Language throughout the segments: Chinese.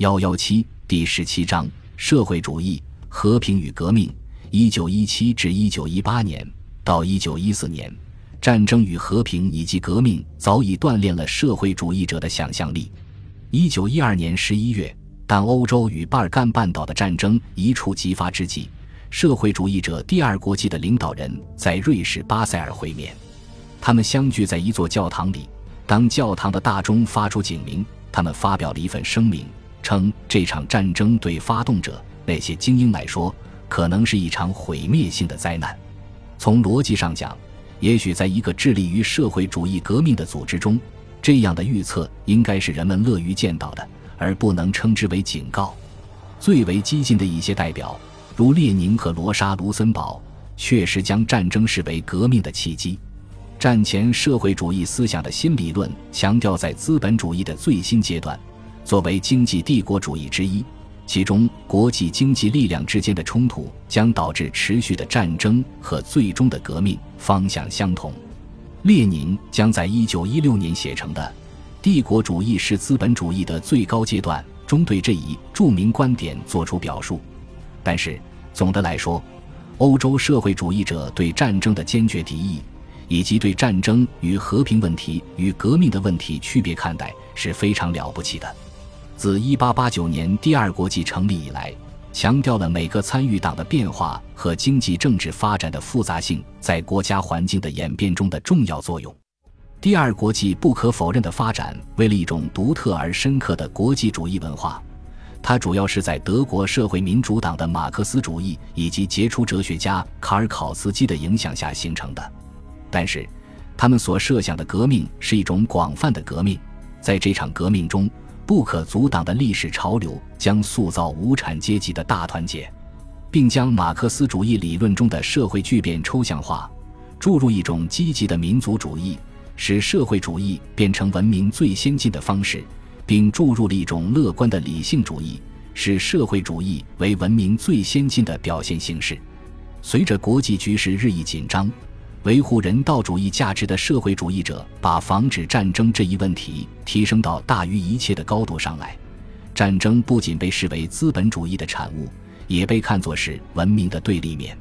幺幺七第十七章社会主义和平与革命。一九一七至一九一八年到一九一四年，战争与和平以及革命早已锻炼了社会主义者的想象力。一九一二年十一月，当欧洲与巴尔干半岛的战争一触即发之际，社会主义者第二国际的领导人在瑞士巴塞尔会面。他们相聚在一座教堂里，当教堂的大钟发出警鸣，他们发表了一份声明。称这场战争对发动者那些精英来说，可能是一场毁灭性的灾难。从逻辑上讲，也许在一个致力于社会主义革命的组织中，这样的预测应该是人们乐于见到的，而不能称之为警告。最为激进的一些代表，如列宁和罗莎·卢森堡，确实将战争视为革命的契机。战前社会主义思想的新理论强调，在资本主义的最新阶段。作为经济帝国主义之一，其中国际经济力量之间的冲突将导致持续的战争和最终的革命方向相同。列宁将在一九一六年写成的《帝国主义是资本主义的最高阶段》中对这一著名观点作出表述。但是，总的来说，欧洲社会主义者对战争的坚决敌意，以及对战争与和平问题与革命的问题区别看待，是非常了不起的。自1889年第二国际成立以来，强调了每个参与党的变化和经济政治发展的复杂性在国家环境的演变中的重要作用。第二国际不可否认的发展为了一种独特而深刻的国际主义文化，它主要是在德国社会民主党的马克思主义以及杰出哲学家卡尔考茨基的影响下形成的。但是，他们所设想的革命是一种广泛的革命，在这场革命中。不可阻挡的历史潮流将塑造无产阶级的大团结，并将马克思主义理论中的社会巨变抽象化，注入一种积极的民族主义，使社会主义变成文明最先进的方式，并注入了一种乐观的理性主义，使社会主义为文明最先进的表现形式。随着国际局势日益紧张。维护人道主义价值的社会主义者把防止战争这一问题提升到大于一切的高度上来。战争不仅被视为资本主义的产物，也被看作是文明的对立面。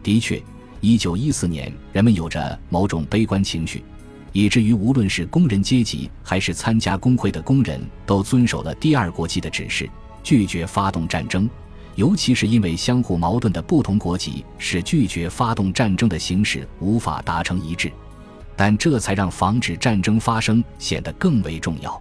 的确，一九一四年，人们有着某种悲观情绪，以至于无论是工人阶级还是参加工会的工人都遵守了第二国际的指示，拒绝发动战争。尤其是因为相互矛盾的不同国籍使拒绝发动战争的形式无法达成一致，但这才让防止战争发生显得更为重要。